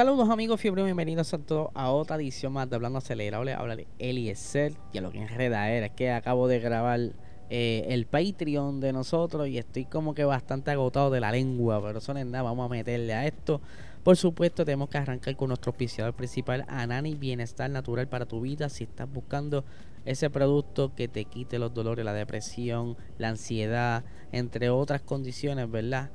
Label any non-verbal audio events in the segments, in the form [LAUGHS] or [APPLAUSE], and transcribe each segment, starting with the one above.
Saludos amigos fiebre, bienvenidos a todos a otra edición más de Hablando Acelerable. Habla de Eliezer y a lo que enreda era es que acabo de grabar eh, el Patreon de nosotros y estoy como que bastante agotado de la lengua, pero eso no es nada, vamos a meterle a esto. Por supuesto, tenemos que arrancar con nuestro auspiciador principal, Anani Bienestar Natural para tu vida. Si estás buscando ese producto que te quite los dolores, la depresión, la ansiedad, entre otras condiciones, ¿verdad?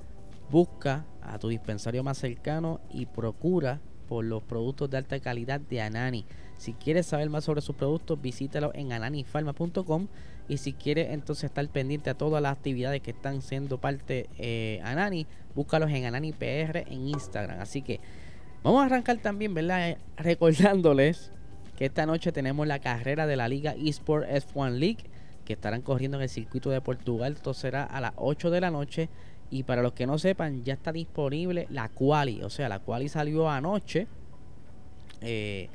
Busca a tu dispensario más cercano y procura por los productos de alta calidad de Anani. Si quieres saber más sobre sus productos, visítalo en ananifarma.com y si quieres entonces estar pendiente a todas las actividades que están siendo parte eh, Anani, búscalos en AnaniPR en Instagram. Así que vamos a arrancar también, ¿verdad? Eh, recordándoles que esta noche tenemos la carrera de la Liga Esport F1 League que estarán corriendo en el circuito de Portugal. Esto será a las 8 de la noche y para los que no sepan, ya está disponible la quali. O sea, la quali salió anoche. Eh,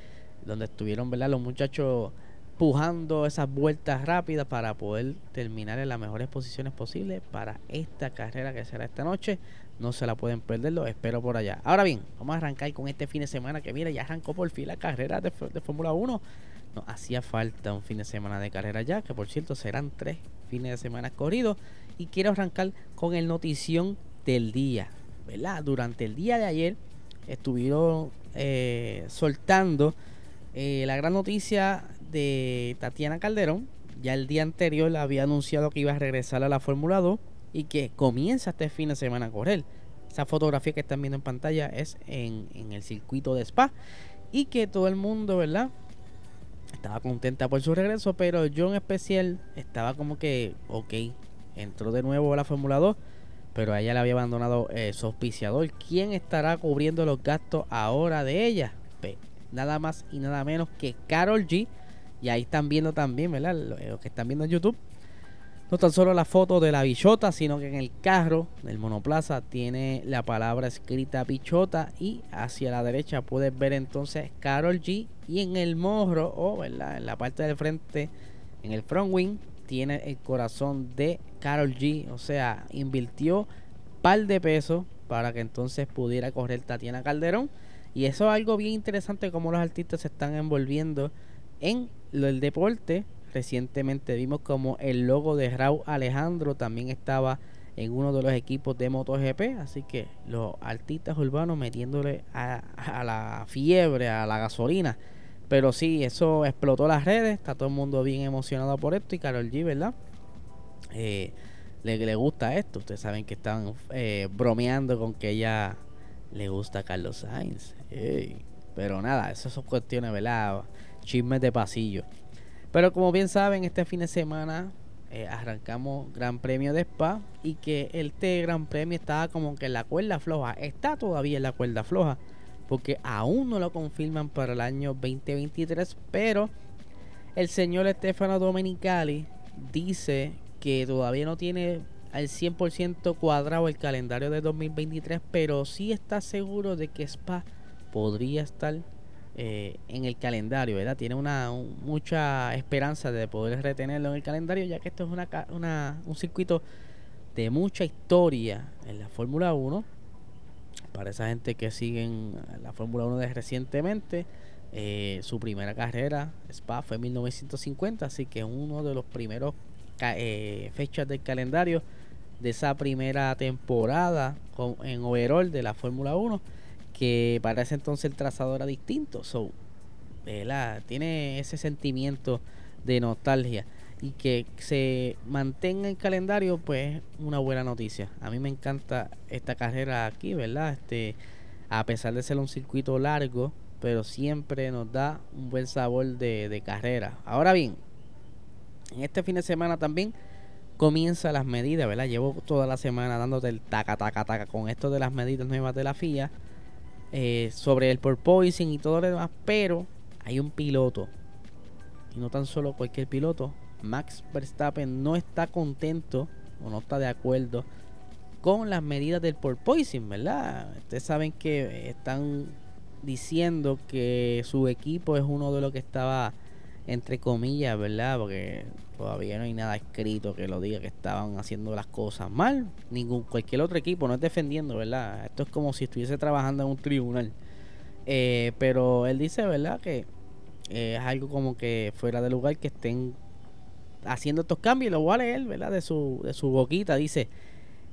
donde estuvieron ¿verdad? los muchachos pujando esas vueltas rápidas para poder terminar en las mejores posiciones posibles para esta carrera que será esta noche. No se la pueden perder, lo espero por allá. Ahora bien, vamos a arrancar con este fin de semana que mira, ya arrancó por fin la carrera de, de Fórmula 1. Nos hacía falta un fin de semana de carrera ya, que por cierto serán tres fines de semana corridos y quiero arrancar con el notición del día. ¿verdad? Durante el día de ayer estuvieron eh, soltando eh, la gran noticia de Tatiana Calderón. Ya el día anterior había anunciado que iba a regresar a la Fórmula 2 y que comienza este fin de semana a correr. Esa fotografía que están viendo en pantalla es en, en el circuito de Spa y que todo el mundo, ¿verdad? Estaba contenta por su regreso, pero yo en especial estaba como que, ok, entró de nuevo a la Fórmula 2, pero a ella le había abandonado eh, su auspiciador. ¿Quién estará cubriendo los gastos ahora de ella? nada más y nada menos que Carol G. Y ahí están viendo también, ¿verdad? Lo que están viendo en YouTube. No tan solo la foto de la bichota, sino que en el carro del monoplaza tiene la palabra escrita bichota y hacia la derecha puedes ver entonces Carol G y en el morro o en la parte del frente, en el front wing, tiene el corazón de Carol G. O sea, invirtió par de pesos para que entonces pudiera correr Tatiana Calderón. Y eso es algo bien interesante como los artistas se están envolviendo en el deporte. Recientemente vimos como el logo de Raúl Alejandro también estaba en uno de los equipos de MotoGP. Así que los artistas urbanos metiéndole a, la fiebre, a la gasolina pero sí, eso explotó las redes, está todo el mundo bien emocionado por esto y Carol G, ¿verdad? Eh, le, le, gusta esto, ustedes saben que están eh, bromeando con que ella le gusta a Carlos Sainz. Pero nada, esas son cuestiones, ¿verdad? Chismes de pasillo. Pero como bien saben, este fin de semana eh, arrancamos Gran Premio de Spa y que este Gran Premio estaba como que en la cuerda floja. Está todavía en la cuerda floja porque aún no lo confirman para el año 2023, pero el señor Stefano Domenicali dice que todavía no tiene al 100% cuadrado el calendario de 2023, pero sí está seguro de que Spa podría estar eh, en el calendario, ¿verdad? Tiene una mucha esperanza de poder retenerlo en el calendario, ya que esto es una, un circuito de mucha historia en la Fórmula 1 para esa gente que siguen la Fórmula 1 de recientemente, eh, su primera carrera, Spa, fue en 1950, así que uno de los primeros eh, fechas del calendario de esa primera temporada en overall de la Fórmula 1, que para ese entonces el trazado era distinto. So, tiene ese sentimiento de nostalgia y que se mantenga en calendario, pues una buena noticia. A mí me encanta esta carrera aquí, ¿verdad? Este, a pesar de ser un circuito largo, pero siempre nos da un buen sabor de, carrera. Ahora bien, en este fin de semana también comienza las medidas, ¿verdad? Llevo toda la semana dándote el taca, taca, taca con esto de las medidas nuevas de la FIA. Eh, sobre el porpoising y todo lo demás, pero hay un piloto, y no tan solo cualquier piloto, Max Verstappen no está contento o no está de acuerdo con las medidas del porpoising, ¿verdad? Ustedes saben que están diciendo que su equipo es uno de los que estaba entre comillas, ¿verdad? Porque todavía no hay nada escrito que lo diga que estaban haciendo las cosas mal. Ningún cualquier otro equipo no es defendiendo, ¿verdad? Esto es como si estuviese trabajando en un tribunal. Eh, pero él dice, ¿verdad? Que eh, es algo como que fuera de lugar que estén haciendo estos cambios. Lo voy a ¿verdad? De su, de su boquita. Dice,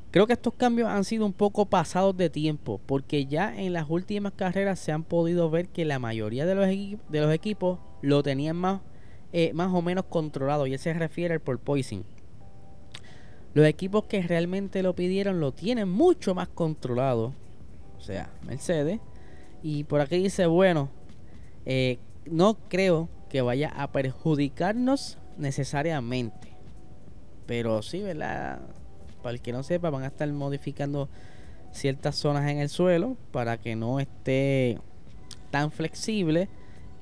Creo que estos cambios han sido un poco pasados de tiempo, porque ya en las últimas carreras se han podido ver que la mayoría de los, de los equipos lo tenían más, eh, más o menos controlado, y él se refiere al porpoising. Los equipos que realmente lo pidieron lo tienen mucho más controlado, o sea, Mercedes. Y por aquí dice, bueno, eh, no creo que vaya a perjudicarnos necesariamente. Pero sí, ¿verdad? para el que no sepa, van a estar modificando ciertas zonas en el suelo para que no esté tan flexible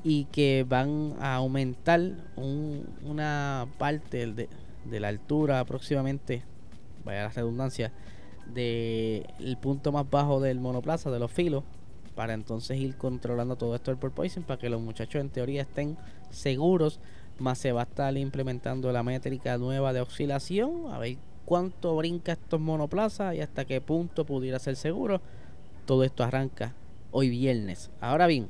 y que van a aumentar una parte de, la altura aproximadamente, vaya la redundancia, del punto más bajo del monoplaza, de los filos, para entonces ir controlando todo esto del porpoising para que los muchachos en teoría estén seguros, más se va a estar implementando la métrica nueva de oscilación, a ver cuánto brinca estos monoplazas y hasta qué punto pudiera ser seguro. Todo esto arranca hoy viernes. Ahora bien,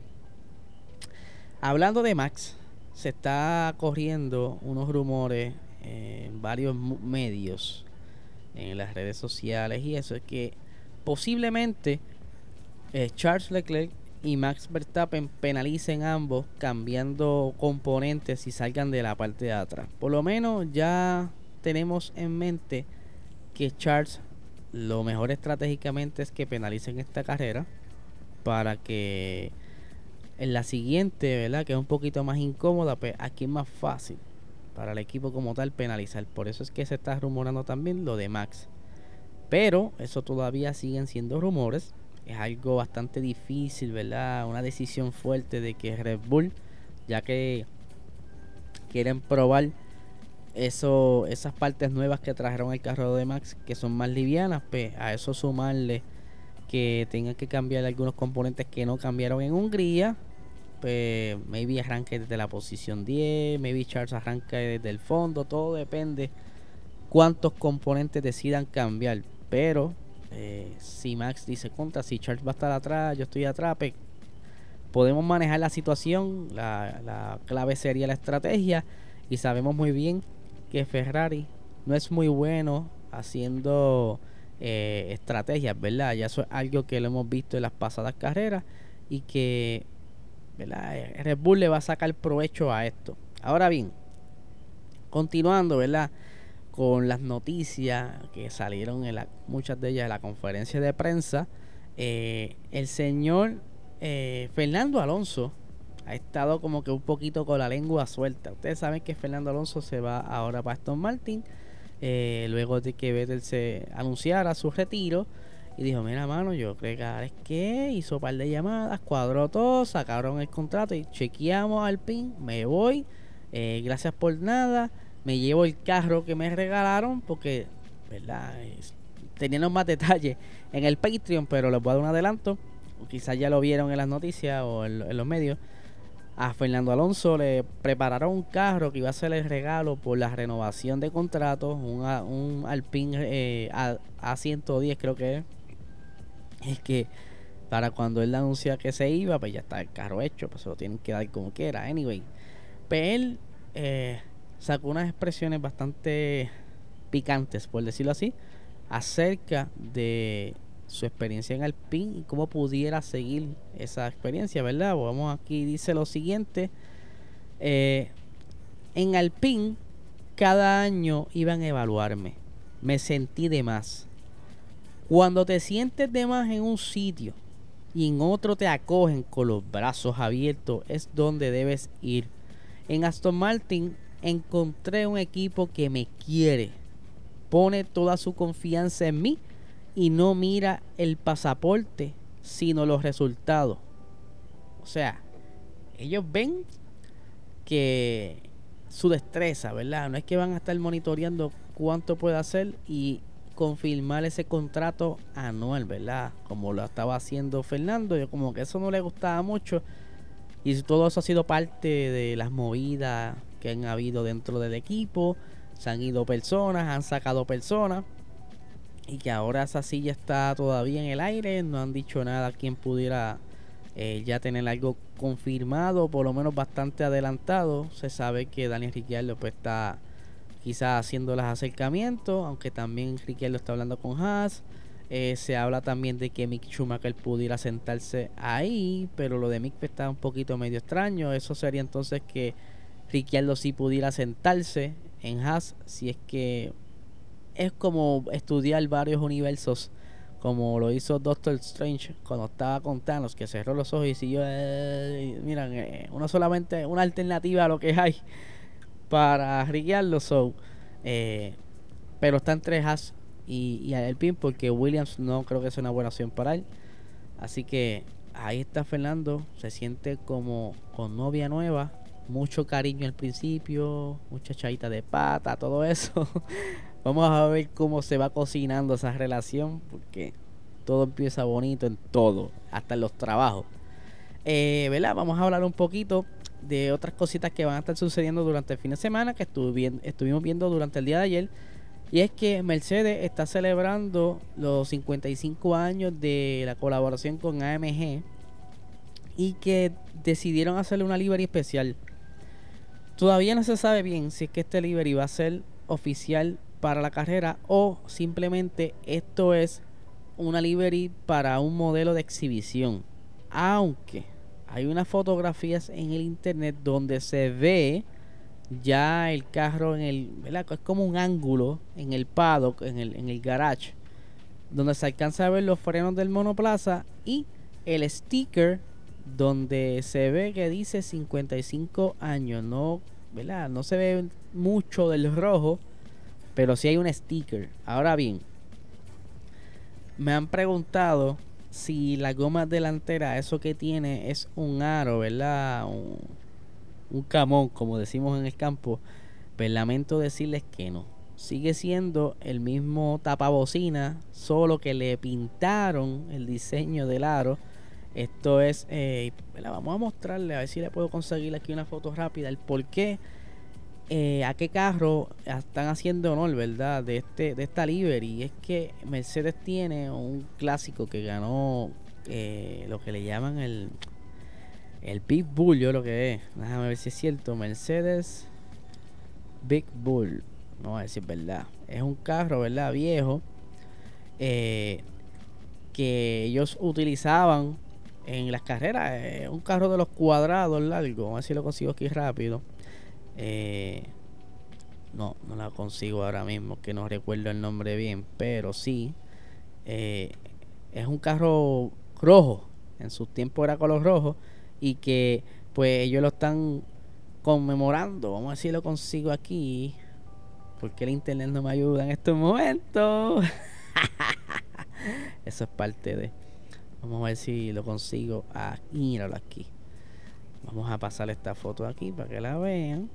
hablando de Max, se está corriendo unos rumores en varios medios, en las redes sociales y eso es que posiblemente eh, Charles Leclerc y Max Verstappen penalicen ambos cambiando componentes y salgan de la parte de atrás. Por lo menos ya tenemos en mente que Charles lo mejor estratégicamente es que penalicen esta carrera para que en la siguiente, ¿verdad? Que es un poquito más incómoda, pues aquí es más fácil para el equipo como tal penalizar. Por eso es que se está rumorando también lo de Max. Pero eso todavía siguen siendo rumores. Es algo bastante difícil, ¿verdad? Una decisión fuerte de que Red Bull, ya que quieren probar eso, esas partes nuevas que trajeron el carro de Max, que son más livianas, pues a eso sumarle que tengan que cambiar algunos componentes que no cambiaron en Hungría, pues maybe arranque desde la posición 10, maybe Charles arranque desde el fondo, todo depende cuántos componentes decidan cambiar. Pero eh, si Max dice contra, si Charles va a estar atrás, yo estoy atrás, pues, podemos manejar la situación, la clave sería la estrategia y sabemos muy bien que Ferrari no es muy bueno haciendo eh, estrategias, ¿verdad? Ya eso es algo que lo hemos visto en las pasadas carreras y que ¿verdad? Eh, Red Bull le va a sacar provecho a esto. Ahora bien, continuando, ¿verdad? Con las noticias que salieron en la, muchas de ellas en la conferencia de prensa, eh, el señor Fernando Alonso ha estado como que un poquito con la lengua suelta. Ustedes saben que Fernando Alonso se va ahora para Aston Martin, eh, luego de que Vettel se anunciara su retiro. Y dijo, mira mano, yo creo que es que hizo un par de llamadas, cuadró todo, sacaron el contrato y chequeamos al pin, me voy, eh, gracias por nada, me llevo el carro que me regalaron porque, ¿verdad? teníamos más detalles en el Patreon, pero les voy a dar un adelanto, quizás ya lo vieron en las noticias o en los medios a Fernando Alonso le prepararon un carro que iba a ser el regalo por la renovación de contratos, un, un Alpine eh, a, 110 creo que es. Es que para cuando él anuncia que se iba, pues ya está el carro hecho, pues se lo tienen que dar como quiera. Anyway, pero pues él eh, sacó unas expresiones bastante picantes, por decirlo así, acerca de su experiencia en Alpine y cómo pudiera seguir esa experiencia, ¿verdad? Vamos aquí, dice lo siguiente. Eh, en Alpine, cada año iban a evaluarme. Me sentí de más. Cuando te sientes de más en un sitio y en otro te acogen con los brazos abiertos, es donde debes ir. En Aston Martin encontré un equipo que me quiere, pone toda su confianza en mí y no mira el pasaporte, sino los resultados. O sea, ellos ven que su destreza, ¿verdad? No es que van a estar monitoreando cuánto puede hacer y confirmar ese contrato anual, ¿verdad? Como lo estaba haciendo Fernando, yo como que eso no le gustaba mucho y todo eso ha sido parte de las movidas que han habido dentro del equipo, se han ido personas, han sacado personas y que ahora esa silla está todavía en el aire, no han dicho nada quien pudiera eh, ya tener algo confirmado, por lo menos bastante adelantado. Se sabe que Daniel Ricciardo pues está quizás haciendo los acercamientos, aunque también Ricciardo está hablando con Haas. Eh, se habla también de que Mick Schumacher pudiera sentarse ahí, pero lo de Mick pues, está un poquito medio extraño. Eso sería entonces que Ricciardo sí pudiera sentarse en Haas, si es que es como estudiar varios universos, como lo hizo Doctor Strange cuando estaba con Thanos, que cerró los ojos y siguió, eh, miran, eh, una solamente, una alternativa a lo que hay para Ricciardo, so, eh, pero está entre Haas y, y Alpine porque Williams no creo que sea una buena opción para él. Así que ahí está Fernando, se siente como con novia nueva, mucho cariño al principio, mucha chaita de pata, todo eso. [LAUGHS] Vamos a ver cómo se va cocinando esa relación, porque todo empieza bonito en todo, hasta en los trabajos. Eh, ¿verdad? Vamos a hablar un poquito de otras cositas que van a estar sucediendo durante el fin de semana, que estuvimos viendo durante el día de ayer. Y es que Mercedes está celebrando los 55 años de la colaboración con AMG y que decidieron hacerle una livery especial. Todavía no se sabe bien si es que este livery va a ser oficial para la carrera o simplemente esto es una livery para un modelo de exhibición. Aunque hay unas fotografías en el internet donde se ve ya el carro en el. Es como un ángulo en el paddock, en el, en el garage, donde se alcanza a ver los frenos del monoplaza y el sticker donde se ve que dice 55 años, no, ¿verdad? No se ve mucho del rojo, pero si hay un sticker. Ahora bien, me han preguntado si la goma delantera, eso que tiene es un aro, ¿verdad? Un, un camón, como decimos en el campo. Pues lamento decirles que no. Sigue siendo el mismo tapabocina, solo que le pintaron el diseño del aro. Esto es, eh, vamos a mostrarle, a ver si le puedo conseguir aquí una foto rápida, el por qué eh, a qué carro están haciendo honor, ¿verdad? De este de esta. Es que Mercedes tiene un clásico que ganó eh, lo que le llaman el el Big Bull, yo lo que es. Déjame ver si es cierto. Mercedes Big Bull. No a es verdad. Es un carro, ¿verdad? Viejo. Que ellos utilizaban en las carreras. un carro de los cuadrados largo. Vamos a ver si lo consigo aquí rápido. Eh, no, no la consigo ahora mismo, que no recuerdo el nombre bien, pero sí. Eh, es un carro rojo, en su tiempo era color rojo, y que pues ellos lo están conmemorando. Vamos a ver si lo consigo aquí, porque el internet no me ayuda en estos momentos. [LAUGHS] Eso es parte de. Vamos a ver si lo consigo. Ah, míralo aquí. Vamos a pasar esta foto aquí para que la vean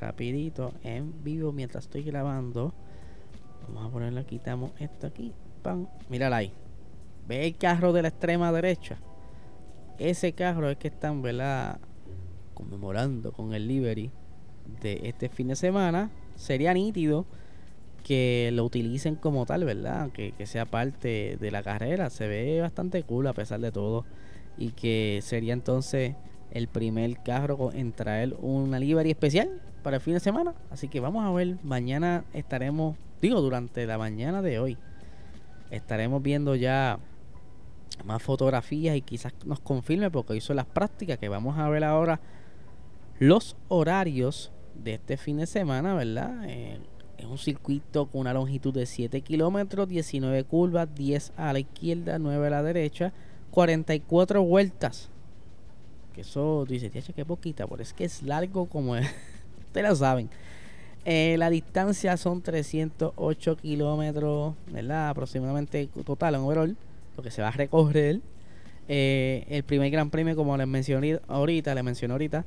rapidito en vivo mientras estoy grabando. Vamos a ponerlo, quitamos esto aquí. Pam, mírala ahí. Ve el carro de la extrema derecha. Ese carro es que están, ¿verdad? Conmemorando con el livery de este fin de semana. Sería nítido que lo utilicen como tal, ¿verdad? Que, que sea parte de la carrera. Se ve bastante cool a pesar de todo. Y que sería entonces el primer carro en traer una livery especial para el fin de semana. Así que vamos a ver, mañana estaremos, digo, durante la mañana de hoy, estaremos viendo ya más fotografías y quizás nos confirme porque hizo las prácticas que vamos a ver ahora los horarios de este fin de semana, ¿verdad? Eh, es un circuito con una longitud de 7 kilómetros, 19 curvas, 10 a la izquierda, 9 a la derecha, 44 vueltas. Que eso dice, tía, qué poquita, pero es que es largo como es. [LAUGHS] Ustedes lo saben. Eh, la distancia son 308 kilómetros, ¿verdad? Aproximadamente total en overall, lo que se va a recorrer. Eh, el primer gran premio, como les mencioné ahorita, le mencioné ahorita,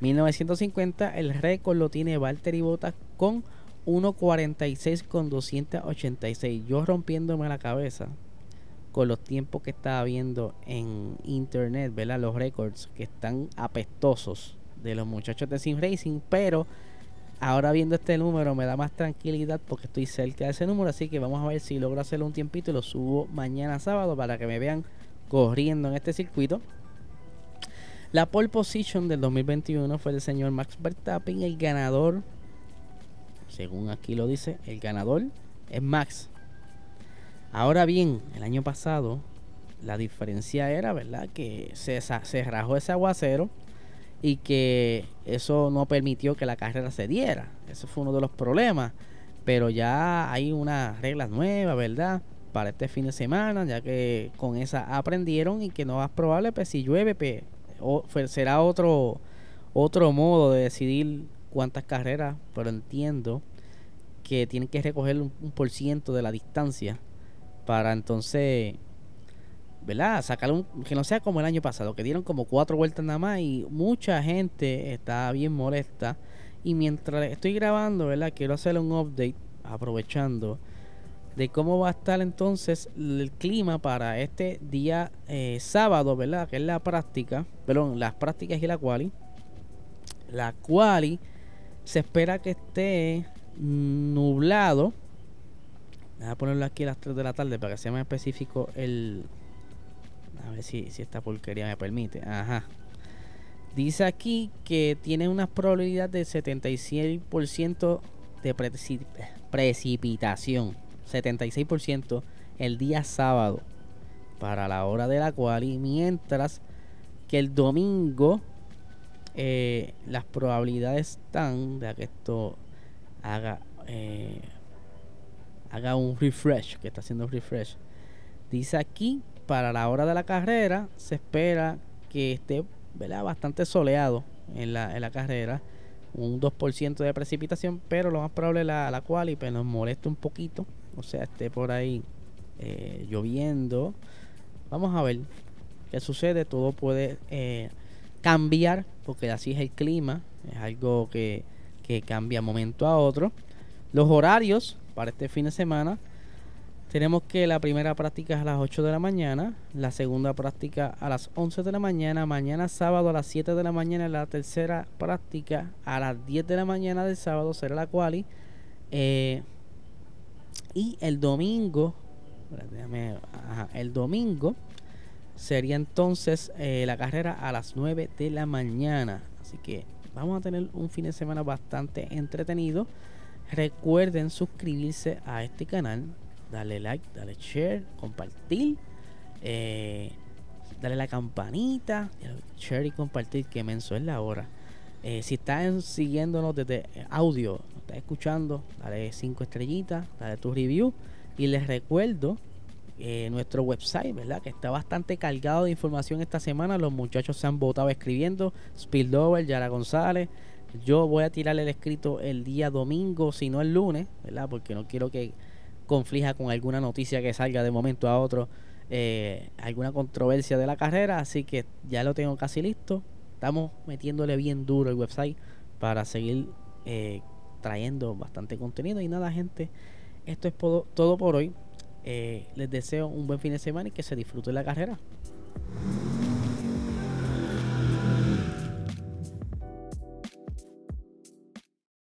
1950, el récord lo tiene Valtteri Bottas con 1.46 con 286. Yo rompiéndome la cabeza con los tiempos que estaba viendo en internet, ¿verdad? Los récords que están apestosos de los muchachos de Sim Racing, pero ahora viendo este número me da más tranquilidad porque estoy cerca de ese número, así que vamos a ver si logro hacerlo un tiempito y lo subo mañana sábado para que me vean corriendo en este circuito. La pole position del 2021 fue el señor Max Verstappen, el ganador, según aquí lo dice, el ganador es Max. Ahora bien, el año pasado la diferencia era, ¿verdad? Que se, se rajó ese aguacero y que eso no permitió que la carrera se diera. Ese fue uno de los problemas. Pero ya hay unas reglas nuevas, ¿verdad? Para este fin de semana, ya que con esa aprendieron y que no es probable, pues si llueve, pues, será otro, otro modo de decidir cuántas carreras, pero entiendo que tienen que recoger un, por ciento de la distancia para entonces ¿verdad? Sacar un, que no sea como el año pasado, que dieron como cuatro vueltas nada más y mucha gente está bien molesta. Y mientras estoy grabando, ¿verdad? Quiero hacerle un update, aprovechando, de cómo va a estar entonces el clima para este día eh, sábado, ¿verdad? Que es la práctica, perdón, las prácticas y la quali. La quali se espera que esté nublado. Voy a ponerlo aquí a las 3 de la tarde para que sea más específico el, a ver si, esta porquería me permite. Ajá. Dice aquí que tiene una probabilidad de 76% de precipitación. 76% el día sábado para la hora de la cual y mientras que el domingo eh, las probabilidades están de que esto haga eh, haga un refresh que está haciendo refresh dice aquí para la hora de la carrera se espera que esté bastante soleado en la, en la carrera, un 2% de precipitación, pero lo más probable la, la cual y pues nos molesta un poquito, o sea, esté por ahí eh, lloviendo. Vamos a ver qué sucede, todo puede eh, cambiar, porque así es el clima, es algo que, que cambia momento a otro. Los horarios para este fin de semana tenemos que la primera práctica es a las 8 de la mañana, la segunda práctica a las 11 de la mañana, mañana sábado a las 7 de la mañana, la tercera práctica a las 10 de la mañana del sábado será la quali. Eh, y el domingo, el domingo sería entonces eh, la carrera a las 9 de la mañana. Así que vamos a tener un fin de semana bastante entretenido. Recuerden suscribirse a este canal dale like, dale share, compartir, eh, dale la campanita, share y compartir, que menso es la hora. Eh, si estás siguiéndonos desde audio, estás escuchando, dale cinco estrellitas, dale tu review y les recuerdo eh, nuestro website, ¿verdad? Que está bastante cargado de información esta semana. Los muchachos se han votado escribiendo. Spillover, Yara González. Yo voy a tirar el escrito el día domingo, si no el lunes, ¿verdad? Porque no quiero que conflija con alguna noticia que salga de momento a otro, eh, alguna controversia de la carrera, así que ya lo tengo casi listo. Estamos metiéndole bien duro el website para seguir eh, trayendo bastante contenido. Y nada, gente, esto es todo por hoy. Eh, les deseo un buen fin de semana y que se disfrute la carrera.